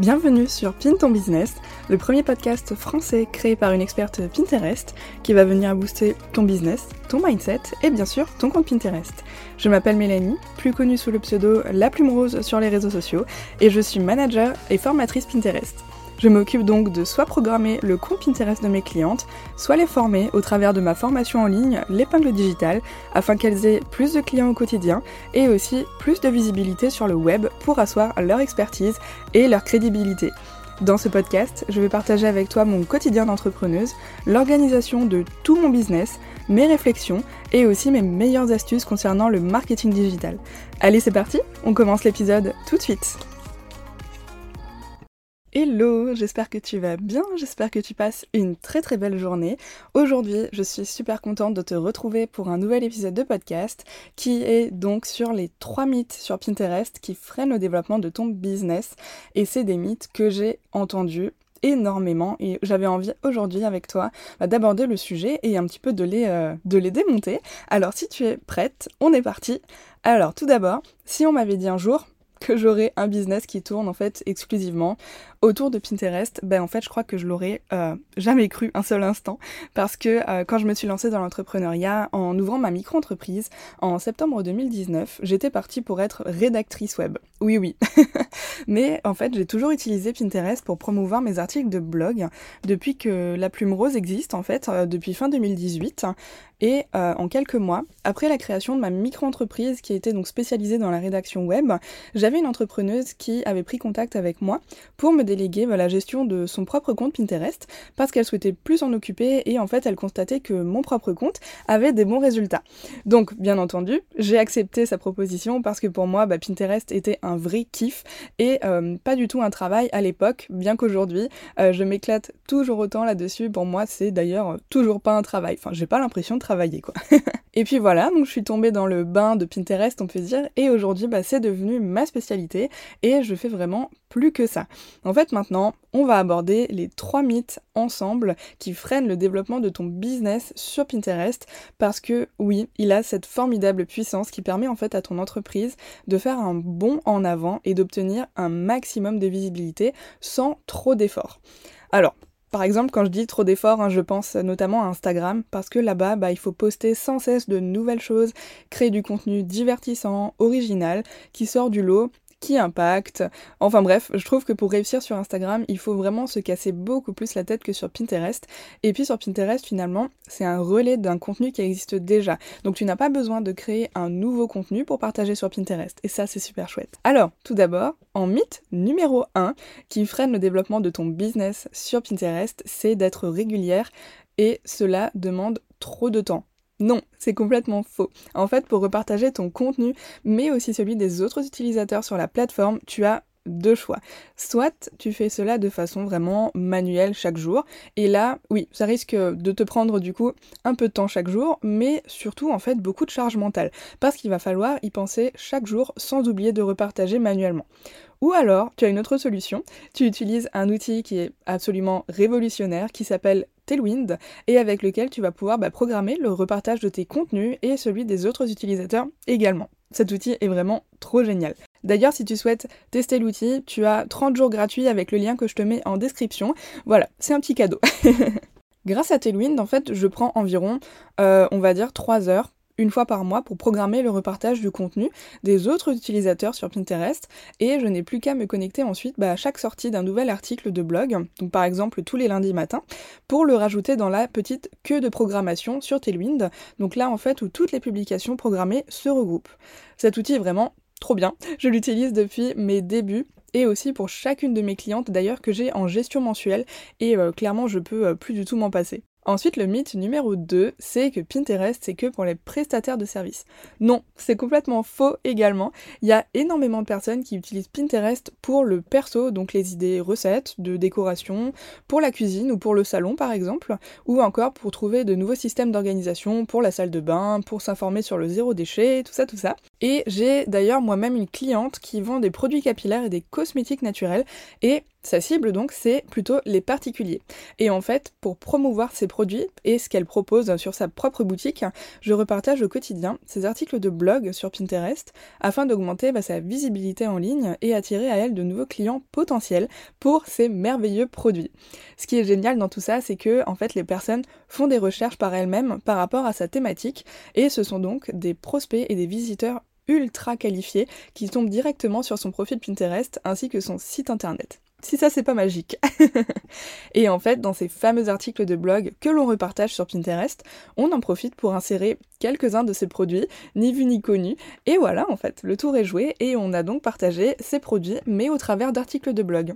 Bienvenue sur Pin ton business, le premier podcast français créé par une experte Pinterest qui va venir booster ton business, ton mindset et bien sûr ton compte Pinterest. Je m'appelle Mélanie, plus connue sous le pseudo La Plume Rose sur les réseaux sociaux et je suis manager et formatrice Pinterest. Je m'occupe donc de soit programmer le compte Pinterest de mes clientes, soit les former au travers de ma formation en ligne, l'épingle digitale, afin qu'elles aient plus de clients au quotidien et aussi plus de visibilité sur le web pour asseoir leur expertise et leur crédibilité. Dans ce podcast, je vais partager avec toi mon quotidien d'entrepreneuse, l'organisation de tout mon business, mes réflexions et aussi mes meilleures astuces concernant le marketing digital. Allez, c'est parti, on commence l'épisode tout de suite. Hello, j'espère que tu vas bien, j'espère que tu passes une très très belle journée. Aujourd'hui, je suis super contente de te retrouver pour un nouvel épisode de podcast qui est donc sur les trois mythes sur Pinterest qui freinent le développement de ton business. Et c'est des mythes que j'ai entendus énormément et j'avais envie aujourd'hui avec toi bah, d'aborder le sujet et un petit peu euh, de les démonter. Alors si tu es prête, on est parti. Alors tout d'abord, si on m'avait dit un jour, que j'aurais un business qui tourne en fait exclusivement autour de Pinterest, ben en fait je crois que je l'aurais euh, jamais cru un seul instant parce que euh, quand je me suis lancée dans l'entrepreneuriat en ouvrant ma micro-entreprise en septembre 2019, j'étais partie pour être rédactrice web. Oui oui. Mais en fait j'ai toujours utilisé Pinterest pour promouvoir mes articles de blog depuis que la plume rose existe en fait euh, depuis fin 2018 et en quelques mois après la création de ma micro-entreprise qui était donc spécialisée dans la rédaction web, j'avais une entrepreneuse qui avait pris contact avec moi pour me déléguer bah, la gestion de son propre compte Pinterest parce qu'elle souhaitait plus en occuper et en fait elle constatait que mon propre compte avait des bons résultats. Donc bien entendu, j'ai accepté sa proposition parce que pour moi bah, Pinterest était un vrai kiff et euh, pas du tout un travail à l'époque, bien qu'aujourd'hui euh, je m'éclate toujours autant là-dessus. Pour moi c'est d'ailleurs toujours pas un travail. Enfin j'ai pas l'impression de travailler et puis voilà, donc je suis tombée dans le bain de Pinterest on peut dire et aujourd'hui bah, c'est devenu ma spécialité et je fais vraiment plus que ça. En fait, maintenant, on va aborder les trois mythes ensemble qui freinent le développement de ton business sur Pinterest parce que oui, il a cette formidable puissance qui permet en fait à ton entreprise de faire un bond en avant et d'obtenir un maximum de visibilité sans trop d'efforts. Alors, par exemple, quand je dis trop d'efforts, hein, je pense notamment à Instagram, parce que là-bas, bah, il faut poster sans cesse de nouvelles choses, créer du contenu divertissant, original, qui sort du lot, qui impacte. Enfin bref, je trouve que pour réussir sur Instagram, il faut vraiment se casser beaucoup plus la tête que sur Pinterest. Et puis sur Pinterest, finalement, c'est un relais d'un contenu qui existe déjà. Donc tu n'as pas besoin de créer un nouveau contenu pour partager sur Pinterest. Et ça, c'est super chouette. Alors, tout d'abord, en mythe numéro 1 qui freine le développement de ton business sur Pinterest, c'est d'être régulière et cela demande trop de temps. Non, c'est complètement faux. En fait, pour repartager ton contenu, mais aussi celui des autres utilisateurs sur la plateforme, tu as deux choix. Soit tu fais cela de façon vraiment manuelle chaque jour, et là, oui, ça risque de te prendre du coup un peu de temps chaque jour, mais surtout en fait beaucoup de charge mentale, parce qu'il va falloir y penser chaque jour sans oublier de repartager manuellement. Ou alors, tu as une autre solution, tu utilises un outil qui est absolument révolutionnaire, qui s'appelle Tailwind et avec lequel tu vas pouvoir bah, programmer le repartage de tes contenus et celui des autres utilisateurs également. Cet outil est vraiment trop génial. D'ailleurs, si tu souhaites tester l'outil, tu as 30 jours gratuits avec le lien que je te mets en description. Voilà, c'est un petit cadeau. Grâce à Tailwind, en fait, je prends environ, euh, on va dire, 3 heures une fois par mois pour programmer le repartage du contenu des autres utilisateurs sur Pinterest. Et je n'ai plus qu'à me connecter ensuite bah, à chaque sortie d'un nouvel article de blog, donc par exemple tous les lundis matins, pour le rajouter dans la petite queue de programmation sur Tailwind, donc là en fait où toutes les publications programmées se regroupent. Cet outil est vraiment trop bien, je l'utilise depuis mes débuts et aussi pour chacune de mes clientes d'ailleurs que j'ai en gestion mensuelle. Et euh, clairement je peux euh, plus du tout m'en passer. Ensuite, le mythe numéro 2, c'est que Pinterest, c'est que pour les prestataires de services. Non, c'est complètement faux également. Il y a énormément de personnes qui utilisent Pinterest pour le perso, donc les idées recettes, de décoration, pour la cuisine ou pour le salon par exemple, ou encore pour trouver de nouveaux systèmes d'organisation pour la salle de bain, pour s'informer sur le zéro déchet, tout ça, tout ça. Et j'ai d'ailleurs moi-même une cliente qui vend des produits capillaires et des cosmétiques naturels et sa cible donc c'est plutôt les particuliers. Et en fait, pour promouvoir ses produits et ce qu'elle propose sur sa propre boutique, je repartage au quotidien ses articles de blog sur Pinterest afin d'augmenter bah, sa visibilité en ligne et attirer à elle de nouveaux clients potentiels pour ses merveilleux produits. Ce qui est génial dans tout ça, c'est que en fait les personnes font des recherches par elles-mêmes par rapport à sa thématique et ce sont donc des prospects et des visiteurs ultra qualifiés qui tombent directement sur son profil Pinterest ainsi que son site internet si ça c'est pas magique. et en fait, dans ces fameux articles de blog que l'on repartage sur Pinterest, on en profite pour insérer quelques-uns de ces produits, ni vus ni connus. Et voilà, en fait, le tour est joué et on a donc partagé ces produits, mais au travers d'articles de blog.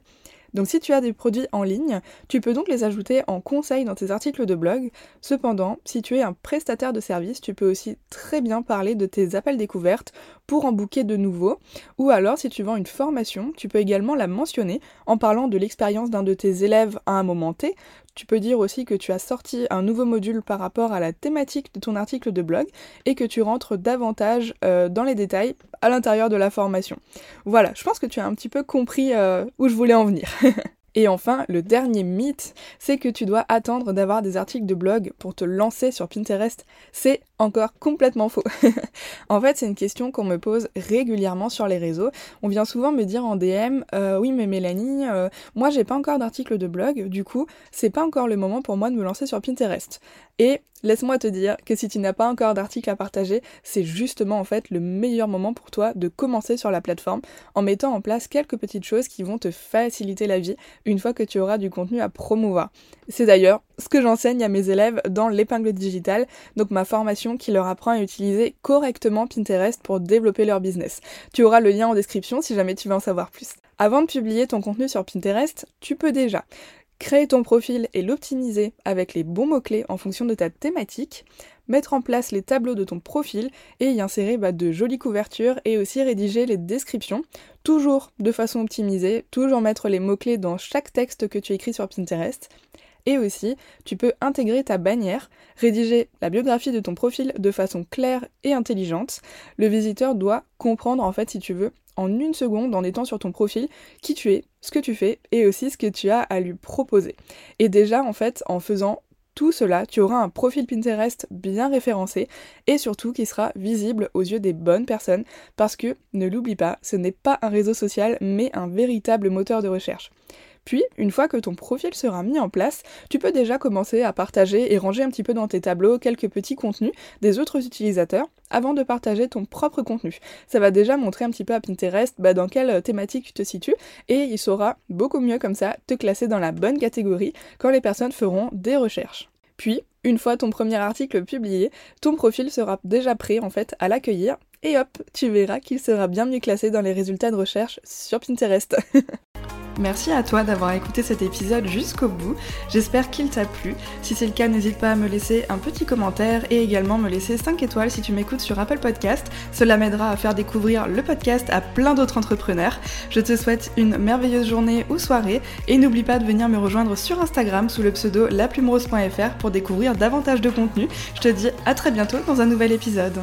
Donc si tu as des produits en ligne, tu peux donc les ajouter en conseil dans tes articles de blog. Cependant, si tu es un prestataire de service, tu peux aussi très bien parler de tes appels découvertes pour en booker de nouveaux. Ou alors, si tu vends une formation, tu peux également la mentionner en parlant de l'expérience d'un de tes élèves à un moment T. Tu peux dire aussi que tu as sorti un nouveau module par rapport à la thématique de ton article de blog et que tu rentres davantage euh, dans les détails à l'intérieur de la formation. Voilà, je pense que tu as un petit peu compris euh, où je voulais en venir. Et enfin, le dernier mythe, c'est que tu dois attendre d'avoir des articles de blog pour te lancer sur Pinterest. C'est encore complètement faux. en fait, c'est une question qu'on me pose régulièrement sur les réseaux. On vient souvent me dire en DM euh, Oui, mais Mélanie, euh, moi j'ai pas encore d'article de blog, du coup, c'est pas encore le moment pour moi de me lancer sur Pinterest. Et laisse-moi te dire que si tu n'as pas encore d'article à partager, c'est justement en fait le meilleur moment pour toi de commencer sur la plateforme en mettant en place quelques petites choses qui vont te faciliter la vie une fois que tu auras du contenu à promouvoir. C'est d'ailleurs ce que j'enseigne à mes élèves dans l'épingle digitale, donc ma formation qui leur apprend à utiliser correctement Pinterest pour développer leur business. Tu auras le lien en description si jamais tu veux en savoir plus. Avant de publier ton contenu sur Pinterest, tu peux déjà créer ton profil et l'optimiser avec les bons mots-clés en fonction de ta thématique, mettre en place les tableaux de ton profil et y insérer bah, de jolies couvertures et aussi rédiger les descriptions, toujours de façon optimisée, toujours mettre les mots-clés dans chaque texte que tu écris sur Pinterest. Et aussi, tu peux intégrer ta bannière, rédiger la biographie de ton profil de façon claire et intelligente. Le visiteur doit comprendre en fait, si tu veux, en une seconde en étant sur ton profil qui tu es, ce que tu fais et aussi ce que tu as à lui proposer. Et déjà en fait, en faisant tout cela, tu auras un profil Pinterest bien référencé et surtout qui sera visible aux yeux des bonnes personnes parce que, ne l'oublie pas, ce n'est pas un réseau social mais un véritable moteur de recherche. Puis, une fois que ton profil sera mis en place, tu peux déjà commencer à partager et ranger un petit peu dans tes tableaux quelques petits contenus des autres utilisateurs avant de partager ton propre contenu. Ça va déjà montrer un petit peu à Pinterest bah, dans quelle thématique tu te situes et il saura beaucoup mieux comme ça te classer dans la bonne catégorie quand les personnes feront des recherches. Puis, une fois ton premier article publié, ton profil sera déjà prêt en fait à l'accueillir et hop, tu verras qu'il sera bien mieux classé dans les résultats de recherche sur Pinterest. Merci à toi d'avoir écouté cet épisode jusqu'au bout. J'espère qu'il t'a plu. Si c'est le cas, n'hésite pas à me laisser un petit commentaire et également me laisser 5 étoiles si tu m'écoutes sur Apple Podcast. Cela m'aidera à faire découvrir le podcast à plein d'autres entrepreneurs. Je te souhaite une merveilleuse journée ou soirée et n'oublie pas de venir me rejoindre sur Instagram sous le pseudo laplumerose.fr pour découvrir davantage de contenu. Je te dis à très bientôt dans un nouvel épisode.